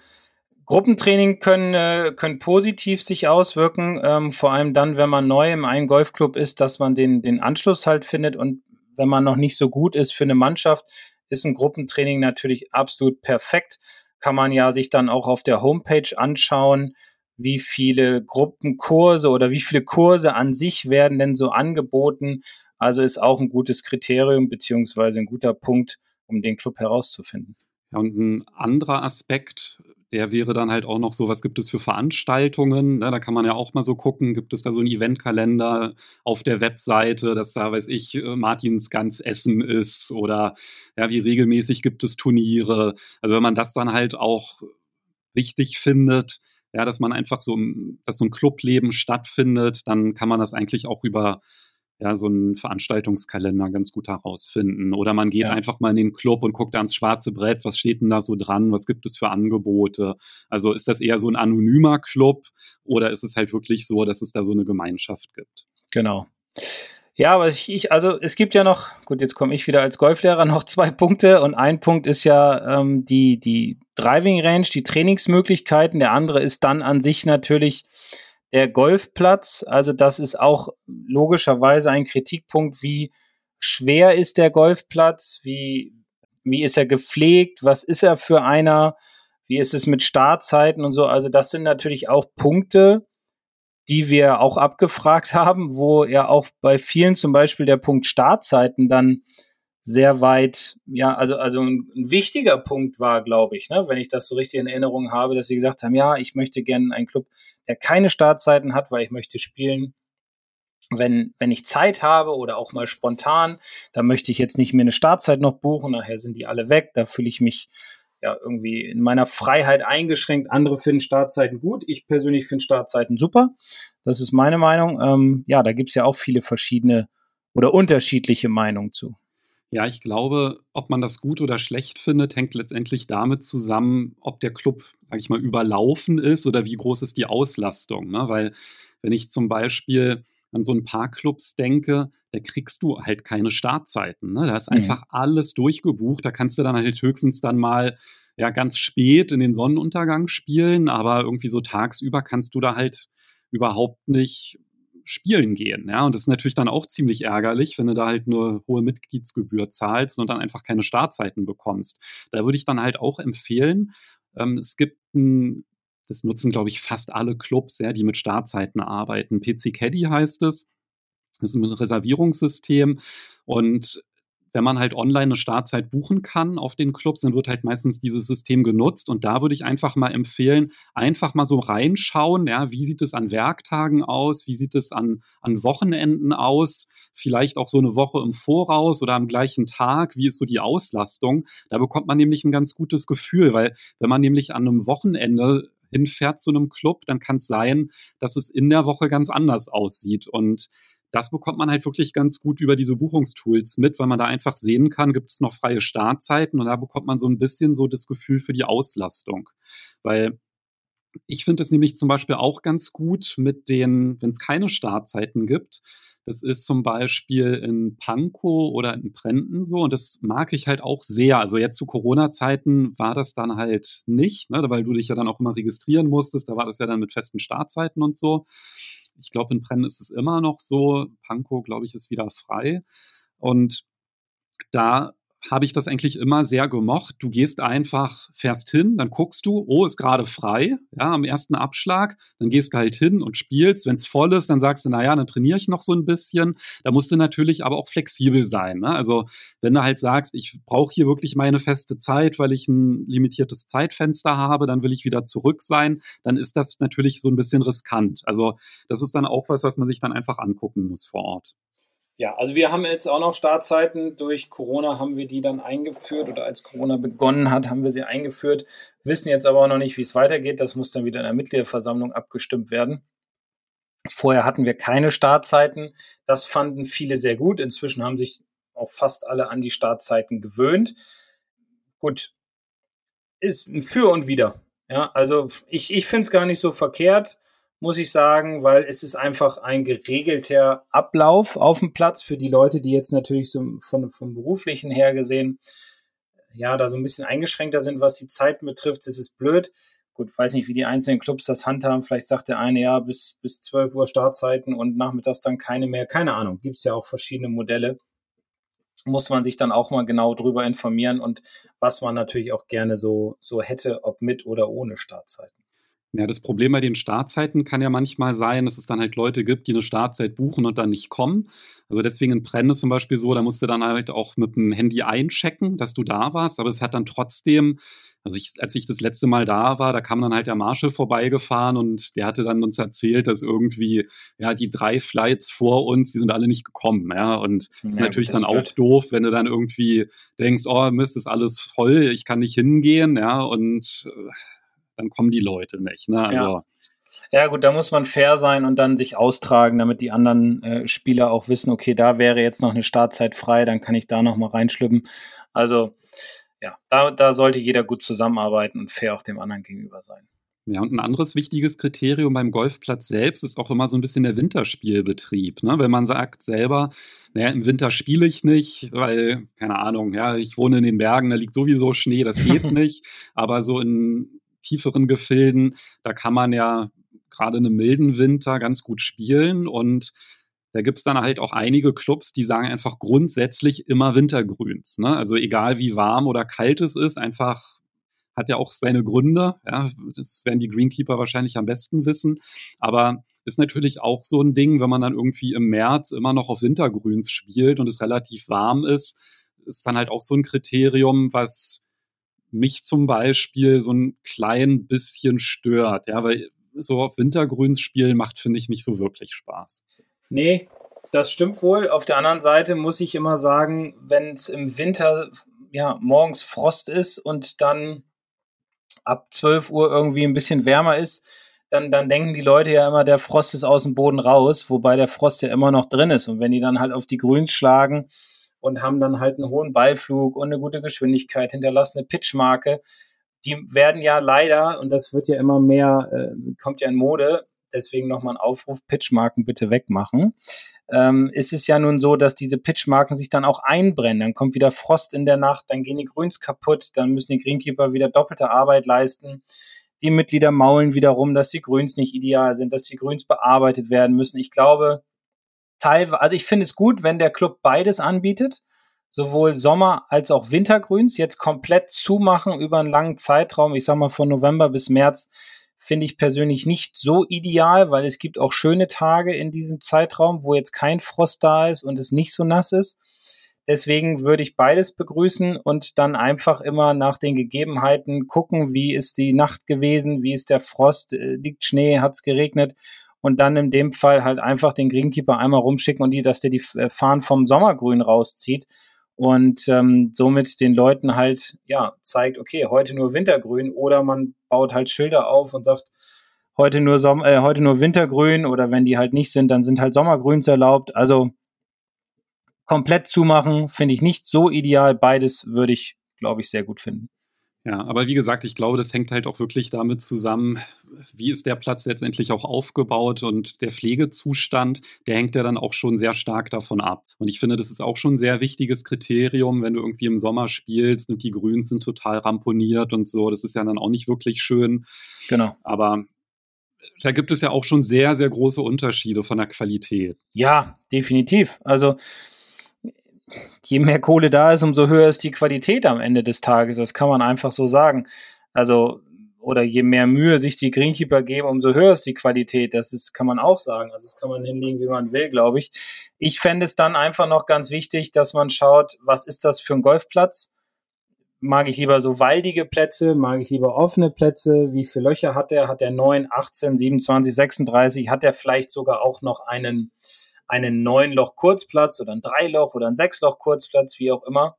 S3: Gruppentraining können, äh, können positiv sich auswirken, ähm, vor allem dann, wenn man neu im einen Golfclub ist, dass man den, den Anschluss halt findet und wenn man noch nicht so gut ist für eine Mannschaft, ist ein Gruppentraining natürlich absolut perfekt. Kann man ja sich dann auch auf der Homepage anschauen, wie viele Gruppenkurse oder wie viele Kurse an sich werden denn so angeboten. Also ist auch ein gutes Kriterium beziehungsweise ein guter Punkt, um den Club herauszufinden.
S2: Ja, und ein anderer Aspekt, der wäre dann halt auch noch so, was gibt es für Veranstaltungen? Ne? Da kann man ja auch mal so gucken, gibt es da so einen Eventkalender auf der Webseite, dass da, weiß ich, äh, Martins ganz Essen ist oder ja, wie regelmäßig gibt es Turniere? Also wenn man das dann halt auch wichtig findet, ja, dass man einfach so, dass so ein Clubleben stattfindet, dann kann man das eigentlich auch über ja, so einen Veranstaltungskalender ganz gut herausfinden. Oder man geht ja. einfach mal in den Club und guckt ans schwarze Brett, was steht denn da so dran, was gibt es für Angebote. Also ist das eher so ein anonymer Club oder ist es halt wirklich so, dass es da so eine Gemeinschaft gibt?
S3: Genau. Ja, aber ich, ich, also es gibt ja noch, gut, jetzt komme ich wieder als Golflehrer, noch zwei Punkte und ein Punkt ist ja ähm, die, die Driving Range, die Trainingsmöglichkeiten. Der andere ist dann an sich natürlich der Golfplatz, also das ist auch logischerweise ein Kritikpunkt, wie schwer ist der Golfplatz, wie, wie ist er gepflegt, was ist er für einer, wie ist es mit Startzeiten und so. Also das sind natürlich auch Punkte, die wir auch abgefragt haben, wo ja auch bei vielen zum Beispiel der Punkt Startzeiten dann sehr weit, ja, also, also ein, ein wichtiger Punkt war, glaube ich, ne, wenn ich das so richtig in Erinnerung habe, dass sie gesagt haben, ja, ich möchte gerne einen Club, der keine Startzeiten hat, weil ich möchte spielen, wenn, wenn ich Zeit habe oder auch mal spontan, da möchte ich jetzt nicht mehr eine Startzeit noch buchen, nachher sind die alle weg, da fühle ich mich ja irgendwie in meiner Freiheit eingeschränkt. Andere finden Startzeiten gut. Ich persönlich finde Startzeiten super. Das ist meine Meinung. Ähm, ja, da gibt es ja auch viele verschiedene oder unterschiedliche Meinungen zu.
S2: Ja, ich glaube, ob man das gut oder schlecht findet, hängt letztendlich damit zusammen, ob der Club, sag ich mal, überlaufen ist oder wie groß ist die Auslastung. Ne? Weil wenn ich zum Beispiel an so ein paar Clubs denke, da kriegst du halt keine Startzeiten. Ne? Da ist mhm. einfach alles durchgebucht. Da kannst du dann halt höchstens dann mal ja ganz spät in den Sonnenuntergang spielen, aber irgendwie so tagsüber kannst du da halt überhaupt nicht spielen gehen. Ja, und das ist natürlich dann auch ziemlich ärgerlich, wenn du da halt eine hohe Mitgliedsgebühr zahlst und dann einfach keine Startzeiten bekommst. Da würde ich dann halt auch empfehlen, ähm, es gibt ein, das nutzen, glaube ich, fast alle Clubs, ja, die mit Startzeiten arbeiten. PC Caddy heißt es. Das ist ein Reservierungssystem und wenn man halt online eine Startzeit buchen kann auf den Clubs, dann wird halt meistens dieses System genutzt. Und da würde ich einfach mal empfehlen, einfach mal so reinschauen, ja, wie sieht es an Werktagen aus, wie sieht es an, an Wochenenden aus, vielleicht auch so eine Woche im Voraus oder am gleichen Tag, wie ist so die Auslastung. Da bekommt man nämlich ein ganz gutes Gefühl, weil wenn man nämlich an einem Wochenende hinfährt zu einem Club, dann kann es sein, dass es in der Woche ganz anders aussieht. Und das bekommt man halt wirklich ganz gut über diese Buchungstools mit, weil man da einfach sehen kann, gibt es noch freie Startzeiten und da bekommt man so ein bisschen so das Gefühl für die Auslastung. Weil ich finde es nämlich zum Beispiel auch ganz gut mit den, wenn es keine Startzeiten gibt. Das ist zum Beispiel in Pankow oder in Prenten so und das mag ich halt auch sehr. Also jetzt zu Corona-Zeiten war das dann halt nicht, ne, weil du dich ja dann auch immer registrieren musstest. Da war das ja dann mit festen Startzeiten und so. Ich glaube, in Brennen ist es immer noch so. Pankow, glaube ich, ist wieder frei. Und da habe ich das eigentlich immer sehr gemocht. Du gehst einfach, fährst hin, dann guckst du, oh, ist gerade frei, ja, am ersten Abschlag, dann gehst du halt hin und spielst. Wenn es voll ist, dann sagst du, naja, dann trainiere ich noch so ein bisschen. Da musst du natürlich aber auch flexibel sein. Ne? Also wenn du halt sagst, ich brauche hier wirklich meine feste Zeit, weil ich ein limitiertes Zeitfenster habe, dann will ich wieder zurück sein, dann ist das natürlich so ein bisschen riskant. Also das ist dann auch was, was man sich dann einfach angucken muss vor Ort.
S3: Ja, also wir haben jetzt auch noch Startzeiten. Durch Corona haben wir die dann eingeführt oder als Corona begonnen hat, haben wir sie eingeführt. Wissen jetzt aber auch noch nicht, wie es weitergeht. Das muss dann wieder in der Mitgliederversammlung abgestimmt werden. Vorher hatten wir keine Startzeiten. Das fanden viele sehr gut. Inzwischen haben sich auch fast alle an die Startzeiten gewöhnt. Gut, ist für und wieder. Ja, also ich, ich finde es gar nicht so verkehrt muss ich sagen, weil es ist einfach ein geregelter Ablauf auf dem Platz für die Leute, die jetzt natürlich so von, vom beruflichen her gesehen, ja, da so ein bisschen eingeschränkter sind, was die Zeiten betrifft. Es ist blöd. Gut, weiß nicht, wie die einzelnen Clubs das handhaben. Vielleicht sagt der eine ja bis, bis 12 Uhr Startzeiten und nachmittags dann keine mehr. Keine Ahnung. Gibt es ja auch verschiedene Modelle. Muss man sich dann auch mal genau drüber informieren und was man natürlich auch gerne so, so hätte, ob mit oder ohne Startzeiten.
S2: Ja, das Problem bei den Startzeiten kann ja manchmal sein, dass es dann halt Leute gibt, die eine Startzeit buchen und dann nicht kommen. Also deswegen in Brenn ist zum Beispiel so, da musst du dann halt auch mit dem Handy einchecken, dass du da warst, aber es hat dann trotzdem, also ich, als ich das letzte Mal da war, da kam dann halt der Marshall vorbeigefahren und der hatte dann uns erzählt, dass irgendwie, ja, die drei Flights vor uns, die sind alle nicht gekommen, ja, und das ja, ist natürlich das dann auch doof, wenn du dann irgendwie denkst, oh Mist, ist alles voll, ich kann nicht hingehen, ja, und äh, dann kommen die Leute nicht. Ne? Also,
S3: ja. Ja, gut, da muss man fair sein und dann sich austragen, damit die anderen äh, Spieler auch wissen, okay, da wäre jetzt noch eine Startzeit frei, dann kann ich da noch mal reinschlüpfen. Also, ja, da, da sollte jeder gut zusammenarbeiten und fair auch dem anderen gegenüber sein.
S2: Ja, und ein anderes wichtiges Kriterium beim Golfplatz selbst ist auch immer so ein bisschen der Winterspielbetrieb. Ne? Wenn man sagt selber, naja, im Winter spiele ich nicht, weil, keine Ahnung, ja, ich wohne in den Bergen, da liegt sowieso Schnee, das geht nicht. Aber so in tieferen Gefilden, da kann man ja gerade in einem milden Winter ganz gut spielen und da gibt es dann halt auch einige Clubs, die sagen einfach grundsätzlich immer Wintergrüns. Ne? Also egal wie warm oder kalt es ist, einfach hat ja auch seine Gründe. Ja? Das werden die Greenkeeper wahrscheinlich am besten wissen. Aber ist natürlich auch so ein Ding, wenn man dann irgendwie im März immer noch auf Wintergrüns spielt und es relativ warm ist, ist dann halt auch so ein Kriterium, was mich zum Beispiel so ein klein bisschen stört. Ja, weil so auf Wintergrüns spielen macht, finde ich, nicht so wirklich Spaß.
S3: Nee, das stimmt wohl. Auf der anderen Seite muss ich immer sagen, wenn es im Winter ja morgens Frost ist und dann ab 12 Uhr irgendwie ein bisschen wärmer ist, dann, dann denken die Leute ja immer, der Frost ist aus dem Boden raus, wobei der Frost ja immer noch drin ist. Und wenn die dann halt auf die Grüns schlagen, und haben dann halt einen hohen Beiflug und eine gute Geschwindigkeit, hinterlassen eine Pitchmarke. Die werden ja leider, und das wird ja immer mehr, äh, kommt ja in Mode, deswegen nochmal ein Aufruf, Pitchmarken bitte wegmachen. Ähm, ist es ja nun so, dass diese Pitchmarken sich dann auch einbrennen. Dann kommt wieder Frost in der Nacht, dann gehen die Grüns kaputt, dann müssen die Greenkeeper wieder doppelte Arbeit leisten. die Mitglieder maulen wiederum, dass die Grüns nicht ideal sind, dass die Grüns bearbeitet werden müssen. Ich glaube, teilweise, also ich finde es gut, wenn der Club beides anbietet, sowohl Sommer- als auch Wintergrüns, jetzt komplett zumachen über einen langen Zeitraum, ich sag mal von November bis März, finde ich persönlich nicht so ideal, weil es gibt auch schöne Tage in diesem Zeitraum, wo jetzt kein Frost da ist und es nicht so nass ist. Deswegen würde ich beides begrüßen und dann einfach immer nach den Gegebenheiten gucken, wie ist die Nacht gewesen, wie ist der Frost, äh, liegt Schnee, hat es geregnet und dann in dem Fall halt einfach den Greenkeeper einmal rumschicken und die, dass der die äh, Fahnen vom Sommergrün rauszieht und ähm, somit den Leuten halt ja zeigt, okay, heute nur Wintergrün oder man baut halt Schilder auf und sagt, heute nur Som äh, heute nur Wintergrün oder wenn die halt nicht sind, dann sind halt Sommergrüns erlaubt. Also komplett zumachen finde ich nicht so ideal. Beides würde ich, glaube ich, sehr gut finden.
S2: Ja, aber wie gesagt, ich glaube, das hängt halt auch wirklich damit zusammen, wie ist der Platz letztendlich auch aufgebaut und der Pflegezustand, der hängt ja dann auch schon sehr stark davon ab. Und ich finde, das ist auch schon ein sehr wichtiges Kriterium, wenn du irgendwie im Sommer spielst und die Grüns sind total ramponiert und so. Das ist ja dann auch nicht wirklich schön.
S3: Genau.
S2: Aber da gibt es ja auch schon sehr, sehr große Unterschiede von der Qualität.
S3: Ja, definitiv. Also je mehr Kohle da ist, umso höher ist die Qualität am Ende des Tages. Das kann man einfach so sagen. Also, oder je mehr Mühe sich die Greenkeeper geben, umso höher ist die Qualität. Das ist, kann man auch sagen. Also, das kann man hinlegen, wie man will, glaube ich. Ich fände es dann einfach noch ganz wichtig, dass man schaut, was ist das für ein Golfplatz? Mag ich lieber so waldige Plätze? Mag ich lieber offene Plätze? Wie viele Löcher hat er? Hat er 9, 18, 27, 36? Hat er vielleicht sogar auch noch einen, einen neun Loch Kurzplatz oder ein drei Loch oder ein sechs Loch Kurzplatz, wie auch immer.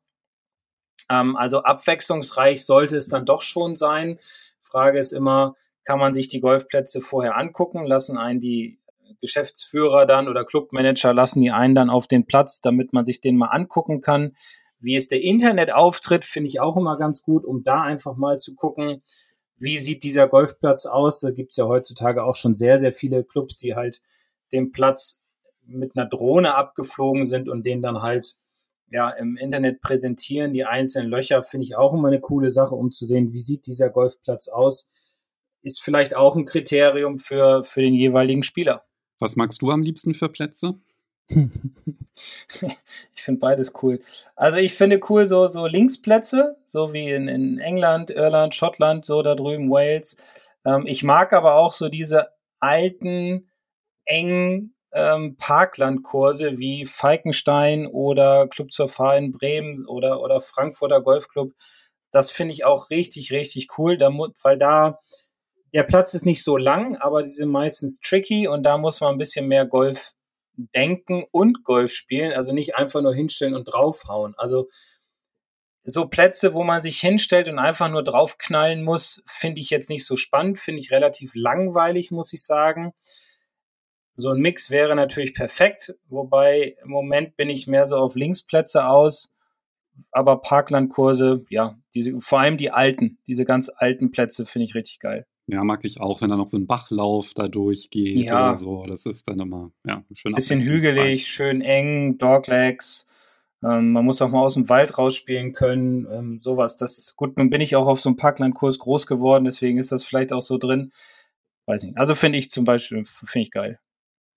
S3: Ähm, also abwechslungsreich sollte es dann doch schon sein. Frage ist immer, kann man sich die Golfplätze vorher angucken, lassen einen die Geschäftsführer dann oder Clubmanager lassen die einen dann auf den Platz, damit man sich den mal angucken kann. Wie ist der Internetauftritt, finde ich auch immer ganz gut, um da einfach mal zu gucken, wie sieht dieser Golfplatz aus. Da gibt es ja heutzutage auch schon sehr, sehr viele Clubs, die halt den Platz mit einer Drohne abgeflogen sind und den dann halt ja im Internet präsentieren. Die einzelnen Löcher finde ich auch immer eine coole Sache, um zu sehen, wie sieht dieser Golfplatz aus. Ist vielleicht auch ein Kriterium für, für den jeweiligen Spieler.
S2: Was magst du am liebsten für Plätze?
S3: ich finde beides cool. Also ich finde cool so, so Linksplätze, so wie in, in England, Irland, Schottland, so da drüben, Wales. Ähm, ich mag aber auch so diese alten, engen ähm, Parklandkurse wie Falkenstein oder Club zur Fahr in Bremen oder, oder Frankfurter Golfclub. Das finde ich auch richtig, richtig cool, da, weil da der Platz ist nicht so lang, aber die sind meistens tricky und da muss man ein bisschen mehr Golf denken und Golf spielen, also nicht einfach nur hinstellen und draufhauen. Also so Plätze, wo man sich hinstellt und einfach nur draufknallen muss, finde ich jetzt nicht so spannend, finde ich relativ langweilig, muss ich sagen. So ein Mix wäre natürlich perfekt, wobei im Moment bin ich mehr so auf Linksplätze aus, aber Parklandkurse, ja, diese, vor allem die alten, diese ganz alten Plätze finde ich richtig geil.
S2: Ja, mag ich auch, wenn da noch so ein Bachlauf da durchgeht ja. oder so. Das ist dann immer, ja,
S3: schön. Bisschen hügelig, schön eng, Doglegs. Ähm, man muss auch mal aus dem Wald rausspielen können. Ähm, sowas. Das, gut, nun bin ich auch auf so einem Parklandkurs groß geworden, deswegen ist das vielleicht auch so drin. Weiß nicht. Also finde ich zum Beispiel, finde ich geil.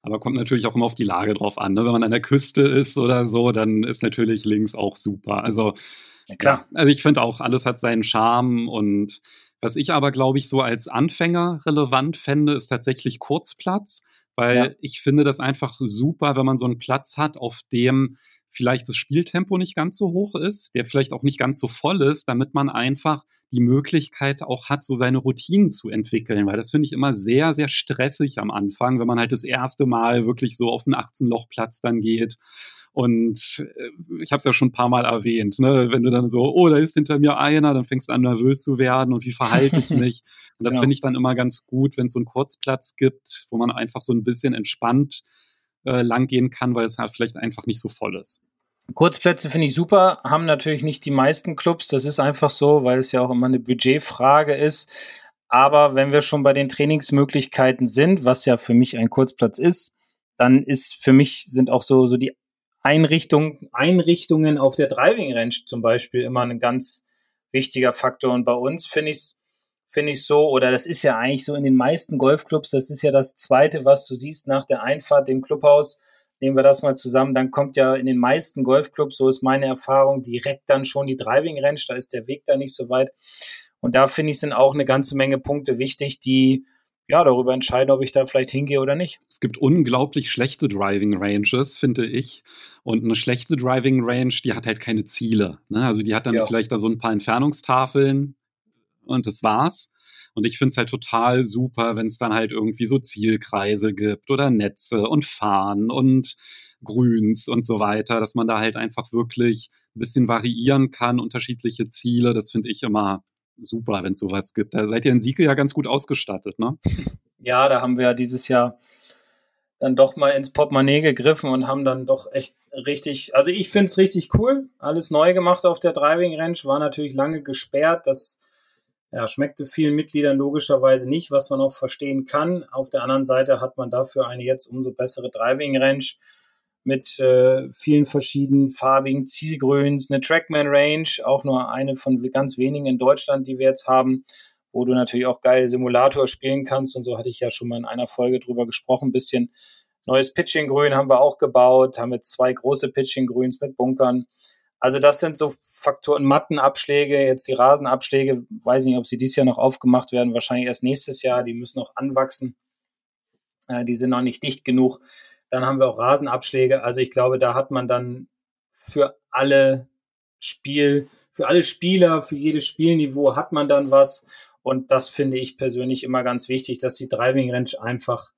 S2: Aber kommt natürlich auch immer auf die Lage drauf an. Ne? Wenn man an der Küste ist oder so, dann ist natürlich links auch super. Also, ja, klar. Ja, also ich finde auch, alles hat seinen Charme und was ich aber, glaube ich, so als Anfänger relevant fände, ist tatsächlich Kurzplatz, weil ja. ich finde das einfach super, wenn man so einen Platz hat, auf dem vielleicht das Spieltempo nicht ganz so hoch ist, der vielleicht auch nicht ganz so voll ist, damit man einfach die Möglichkeit auch hat, so seine Routinen zu entwickeln, weil das finde ich immer sehr, sehr stressig am Anfang, wenn man halt das erste Mal wirklich so auf den 18-Loch-Platz dann geht. Und äh, ich habe es ja schon ein paar Mal erwähnt, ne? wenn du dann so, oh, da ist hinter mir einer, dann fängst du an nervös zu werden und wie verhalte ich mich. Und das ja. finde ich dann immer ganz gut, wenn es so einen Kurzplatz gibt, wo man einfach so ein bisschen entspannt äh, langgehen kann, weil es halt vielleicht einfach nicht so voll ist.
S3: Kurzplätze finde ich super, haben natürlich nicht die meisten Clubs. Das ist einfach so, weil es ja auch immer eine Budgetfrage ist. Aber wenn wir schon bei den Trainingsmöglichkeiten sind, was ja für mich ein Kurzplatz ist, dann ist für mich sind auch so, so die Einrichtung, Einrichtungen auf der Driving Range zum Beispiel immer ein ganz wichtiger Faktor. Und bei uns finde ich es finde ich so, oder das ist ja eigentlich so in den meisten Golfclubs, das ist ja das zweite, was du siehst nach der Einfahrt dem Clubhaus. Nehmen wir das mal zusammen, dann kommt ja in den meisten Golfclubs, so ist meine Erfahrung, direkt dann schon die Driving Range, da ist der Weg da nicht so weit. Und da finde ich, sind auch eine ganze Menge Punkte wichtig, die ja, darüber entscheiden, ob ich da vielleicht hingehe oder nicht.
S2: Es gibt unglaublich schlechte Driving Ranges, finde ich. Und eine schlechte Driving Range, die hat halt keine Ziele. Ne? Also die hat dann ja. vielleicht da so ein paar Entfernungstafeln und das war's. Und ich finde es halt total super, wenn es dann halt irgendwie so Zielkreise gibt oder Netze und Fahnen und Grüns und so weiter, dass man da halt einfach wirklich ein bisschen variieren kann, unterschiedliche Ziele. Das finde ich immer super, wenn es sowas gibt. Da seid ihr in Sieke ja ganz gut ausgestattet, ne?
S3: Ja, da haben wir dieses Jahr dann doch mal ins Portemonnaie gegriffen und haben dann doch echt richtig, also ich finde es richtig cool. Alles neu gemacht auf der Driving Ranch, war natürlich lange gesperrt. Das ja, schmeckte vielen Mitgliedern logischerweise nicht, was man auch verstehen kann. Auf der anderen Seite hat man dafür eine jetzt umso bessere Driving Ranch mit äh, vielen verschiedenen farbigen Zielgrüns, eine Trackman Range, auch nur eine von ganz wenigen in Deutschland, die wir jetzt haben, wo du natürlich auch geil Simulator spielen kannst und so hatte ich ja schon mal in einer Folge drüber gesprochen, ein bisschen neues Pitching-Grün haben wir auch gebaut, haben wir zwei große Pitching-Grüns mit Bunkern. Also das sind so Faktoren, Mattenabschläge, jetzt die Rasenabschläge, weiß nicht, ob sie dieses Jahr noch aufgemacht werden, wahrscheinlich erst nächstes Jahr, die müssen noch anwachsen. Äh, die sind noch nicht dicht genug. Dann haben wir auch Rasenabschläge. Also ich glaube, da hat man dann für alle Spiel, für alle Spieler, für jedes Spielniveau hat man dann was. Und das finde ich persönlich immer ganz wichtig, dass die Driving Range einfach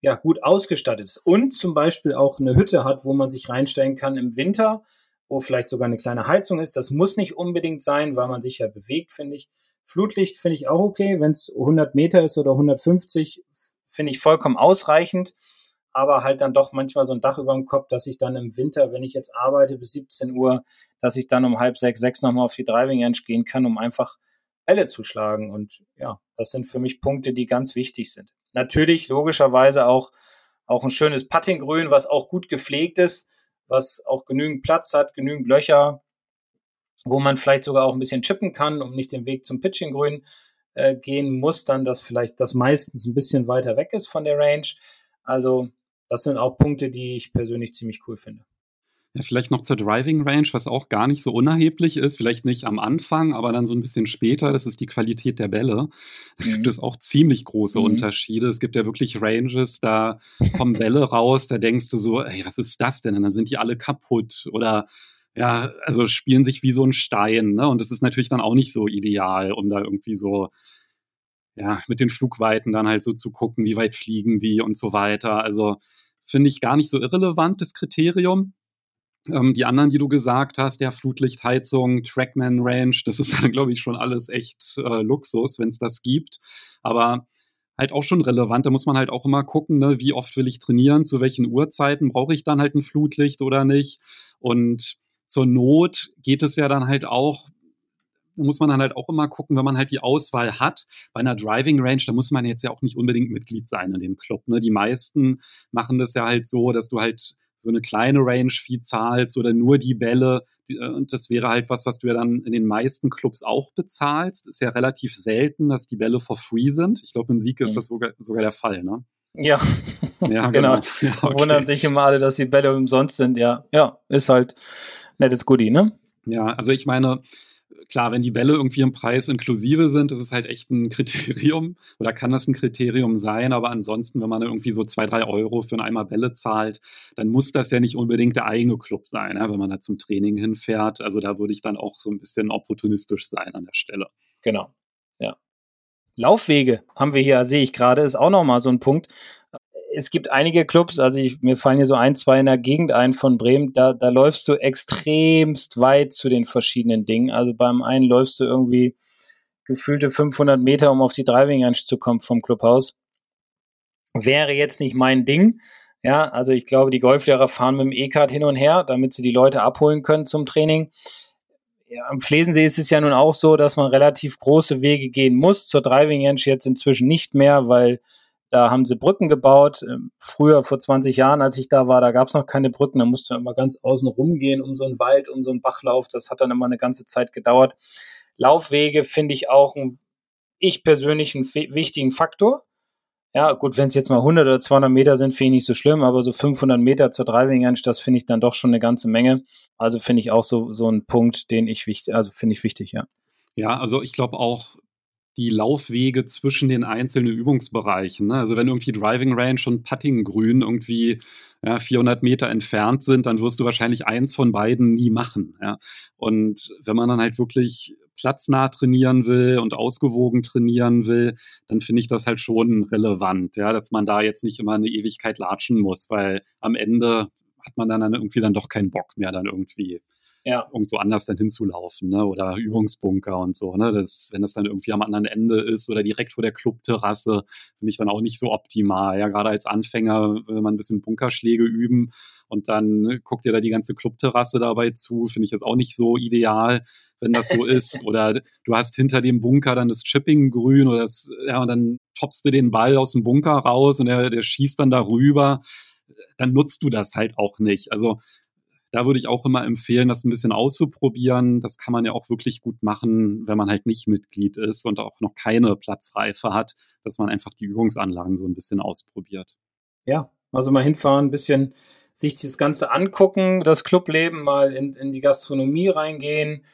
S3: ja, gut ausgestattet ist. Und zum Beispiel auch eine Hütte hat, wo man sich reinstellen kann im Winter, wo vielleicht sogar eine kleine Heizung ist. Das muss nicht unbedingt sein, weil man sich ja bewegt, finde ich. Flutlicht finde ich auch okay. Wenn es 100 Meter ist oder 150, finde ich vollkommen ausreichend aber halt dann doch manchmal so ein Dach über dem Kopf, dass ich dann im Winter, wenn ich jetzt arbeite bis 17 Uhr, dass ich dann um halb sechs, sechs nochmal auf die Driving Range gehen kann, um einfach Bälle zu schlagen. Und ja, das sind für mich Punkte, die ganz wichtig sind. Natürlich, logischerweise auch, auch ein schönes Puttinggrün, was auch gut gepflegt ist, was auch genügend Platz hat, genügend Löcher, wo man vielleicht sogar auch ein bisschen chippen kann, um nicht den Weg zum Pitchinggrün äh, gehen muss, dann dass vielleicht das meistens ein bisschen weiter weg ist von der Range. Also das sind auch Punkte, die ich persönlich ziemlich cool finde.
S2: Ja, vielleicht noch zur Driving Range, was auch gar nicht so unerheblich ist, vielleicht nicht am Anfang, aber dann so ein bisschen später, das ist die Qualität der Bälle. Da gibt es auch ziemlich große mhm. Unterschiede. Es gibt ja wirklich Ranges, da kommen Bälle raus, da denkst du so, ey, was ist das denn? Und dann sind die alle kaputt oder ja, also spielen sich wie so ein Stein. Ne? Und das ist natürlich dann auch nicht so ideal, um da irgendwie so ja, mit den Flugweiten dann halt so zu gucken, wie weit fliegen die und so weiter. Also finde ich gar nicht so irrelevant, das Kriterium. Ähm, die anderen, die du gesagt hast, ja, Flutlichtheizung, Trackman Range, das ist dann, glaube ich, schon alles echt äh, Luxus, wenn es das gibt. Aber halt auch schon relevant. Da muss man halt auch immer gucken, ne, wie oft will ich trainieren, zu welchen Uhrzeiten brauche ich dann halt ein Flutlicht oder nicht. Und zur Not geht es ja dann halt auch, da muss man dann halt auch immer gucken, wenn man halt die Auswahl hat. Bei einer Driving Range, da muss man jetzt ja auch nicht unbedingt Mitglied sein in dem Club. Ne? Die meisten machen das ja halt so, dass du halt so eine kleine Range-Fee zahlst oder nur die Bälle. Äh, und das wäre halt was, was du ja dann in den meisten Clubs auch bezahlst. Ist ja relativ selten, dass die Bälle for free sind. Ich glaube, in Sieg ist mhm. das sogar, sogar der Fall, ne?
S3: Ja, ja genau. genau. Ja, okay. Wundern sich immer alle, dass die Bälle umsonst sind. Ja, ja, ist halt nettes Goodie, ne?
S2: Ja, also ich meine, klar, wenn die Bälle irgendwie im Preis inklusive sind, ist es halt echt ein Kriterium oder kann das ein Kriterium sein, aber ansonsten, wenn man irgendwie so zwei, drei Euro für ein Eimer Bälle zahlt, dann muss das ja nicht unbedingt der eigene Club sein, ja, wenn man da zum Training hinfährt. Also da würde ich dann auch so ein bisschen opportunistisch sein an der Stelle.
S3: Genau, ja. Laufwege haben wir hier, sehe ich gerade, ist auch nochmal so ein Punkt es gibt einige Clubs, also ich, mir fallen hier so ein, zwei in der Gegend ein von Bremen, da, da läufst du extremst weit zu den verschiedenen Dingen. Also beim einen läufst du irgendwie gefühlte 500 Meter, um auf die Driving Range zu kommen vom Clubhaus. Wäre jetzt nicht mein Ding. Ja, also ich glaube, die Golflehrer fahren mit dem E-Card hin und her, damit sie die Leute abholen können zum Training. Ja, am Flesensee ist es ja nun auch so, dass man relativ große Wege gehen muss. Zur Driving Range jetzt inzwischen nicht mehr, weil da haben sie Brücken gebaut. Ähm, früher, vor 20 Jahren, als ich da war, da gab es noch keine Brücken. Da musste man immer ganz außen rumgehen um so einen Wald, um so einen Bachlauf. Das hat dann immer eine ganze Zeit gedauert. Laufwege finde ich auch ein ich persönlich einen wichtigen Faktor. Ja, gut, wenn es jetzt mal 100 oder 200 Meter sind, finde ich nicht so schlimm, aber so 500 Meter zur Driving Range, das finde ich dann doch schon eine ganze Menge. Also finde ich auch so, so ein Punkt, den ich wichtig, also finde ich wichtig, ja.
S2: Ja, also ich glaube auch, die Laufwege zwischen den einzelnen Übungsbereichen. Ne? Also wenn irgendwie Driving Range und Putting Grün irgendwie ja, 400 Meter entfernt sind, dann wirst du wahrscheinlich eins von beiden nie machen. Ja? Und wenn man dann halt wirklich platznah trainieren will und ausgewogen trainieren will, dann finde ich das halt schon relevant, ja, dass man da jetzt nicht immer eine Ewigkeit latschen muss, weil am Ende hat man dann irgendwie dann doch keinen Bock mehr, dann irgendwie ja. irgendwo anders dann hinzulaufen, ne? Oder Übungsbunker und so, ne? Das, wenn das dann irgendwie am anderen Ende ist oder direkt vor der Clubterrasse, finde ich dann auch nicht so optimal. Ja, gerade als Anfänger, wenn man ein bisschen Bunkerschläge üben und dann guckt ihr da die ganze Clubterrasse dabei zu, finde ich jetzt auch nicht so ideal, wenn das so ist. Oder du hast hinter dem Bunker dann das Chipping grün oder das, ja, und dann toppst du den Ball aus dem Bunker raus und der, der schießt dann darüber dann nutzt du das halt auch nicht. Also da würde ich auch immer empfehlen, das ein bisschen auszuprobieren. Das kann man ja auch wirklich gut machen, wenn man halt nicht Mitglied ist und auch noch keine Platzreife hat, dass man einfach die Übungsanlagen so ein bisschen ausprobiert.
S3: Ja, also mal hinfahren, ein bisschen sich das Ganze angucken, das Clubleben, mal in, in die Gastronomie reingehen,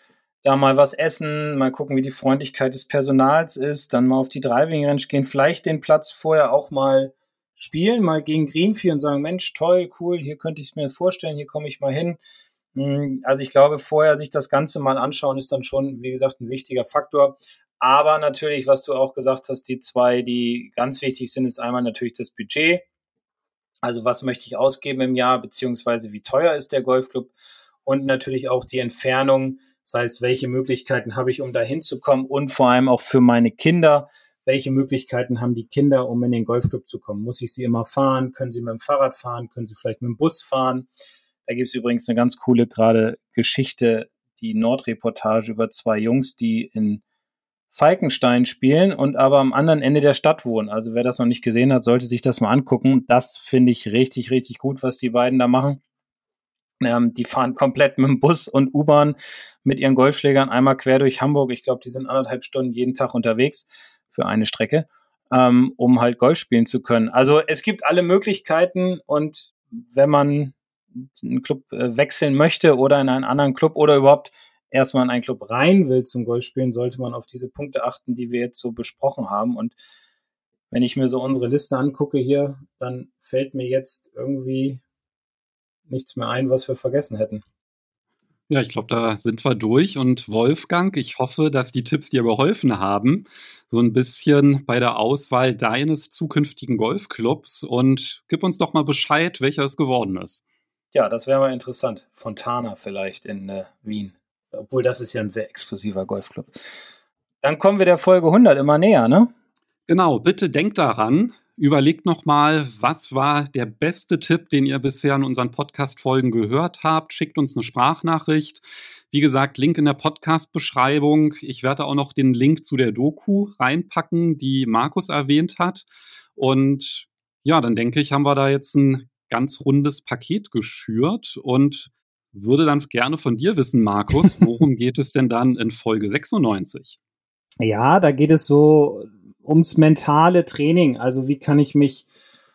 S3: da mal was essen, mal gucken, wie die Freundlichkeit des Personals ist, dann mal auf die Driving Range gehen, vielleicht den Platz vorher auch mal spielen, mal gegen Greenfield und sagen, Mensch, toll, cool, hier könnte ich es mir vorstellen, hier komme ich mal hin. Hm, also ich glaube, vorher sich das Ganze mal anschauen, ist dann schon, wie gesagt, ein wichtiger Faktor. Aber natürlich, was du auch gesagt hast, die zwei, die ganz wichtig sind, ist einmal natürlich das Budget. Also was möchte ich ausgeben im Jahr, beziehungsweise wie teuer ist der Golfclub? Und natürlich auch die Entfernung, das heißt, welche Möglichkeiten habe ich, um da hinzukommen und vor allem auch für meine Kinder welche Möglichkeiten haben die Kinder, um in den Golfclub zu kommen? Muss ich sie immer fahren? Können sie mit dem Fahrrad fahren? Können sie vielleicht mit dem Bus fahren? Da gibt es übrigens eine ganz coole gerade Geschichte, die Nordreportage über zwei Jungs, die in Falkenstein spielen und aber am anderen Ende der Stadt wohnen. Also wer das noch nicht gesehen hat, sollte sich das mal angucken. Das finde ich richtig, richtig gut, was die beiden da machen. Ähm, die fahren komplett mit dem Bus und U-Bahn mit ihren Golfschlägern einmal quer durch Hamburg. Ich glaube, die sind anderthalb Stunden jeden Tag unterwegs für eine Strecke, ähm, um halt Golf spielen zu können. Also es gibt alle Möglichkeiten und wenn man einen Club äh, wechseln möchte oder in einen anderen Club oder überhaupt erstmal in einen Club rein will zum Golfspielen, sollte man auf diese Punkte achten, die wir jetzt so besprochen haben. Und wenn ich mir so unsere Liste angucke hier, dann fällt mir jetzt irgendwie nichts mehr ein, was wir vergessen hätten.
S2: Ja, ich glaube, da sind wir durch. Und Wolfgang, ich hoffe, dass die Tipps dir geholfen haben, so ein bisschen bei der Auswahl deines zukünftigen Golfclubs. Und gib uns doch mal Bescheid, welcher es geworden ist.
S3: Ja, das wäre mal interessant. Fontana vielleicht in äh, Wien. Obwohl das ist ja ein sehr exklusiver Golfclub. Dann kommen wir der Folge 100 immer näher, ne?
S2: Genau, bitte denkt daran, Überlegt nochmal, was war der beste Tipp, den ihr bisher in unseren Podcast-Folgen gehört habt. Schickt uns eine Sprachnachricht. Wie gesagt, Link in der Podcast-Beschreibung. Ich werde auch noch den Link zu der Doku reinpacken, die Markus erwähnt hat. Und ja, dann denke ich, haben wir da jetzt ein ganz rundes Paket geschürt und würde dann gerne von dir wissen, Markus, worum geht es denn dann in Folge 96?
S3: Ja, da geht es so ums mentale Training. Also wie kann ich mich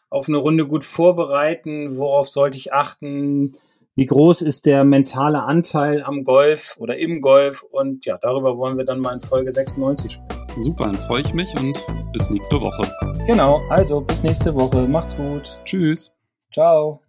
S3: auf eine Runde gut vorbereiten? Worauf sollte ich achten? Wie groß ist der mentale Anteil am Golf oder im Golf? Und ja, darüber wollen wir dann mal in Folge 96 sprechen.
S2: Super, dann freue ich mich und bis nächste Woche.
S3: Genau, also bis nächste Woche. Macht's gut.
S2: Tschüss.
S3: Ciao.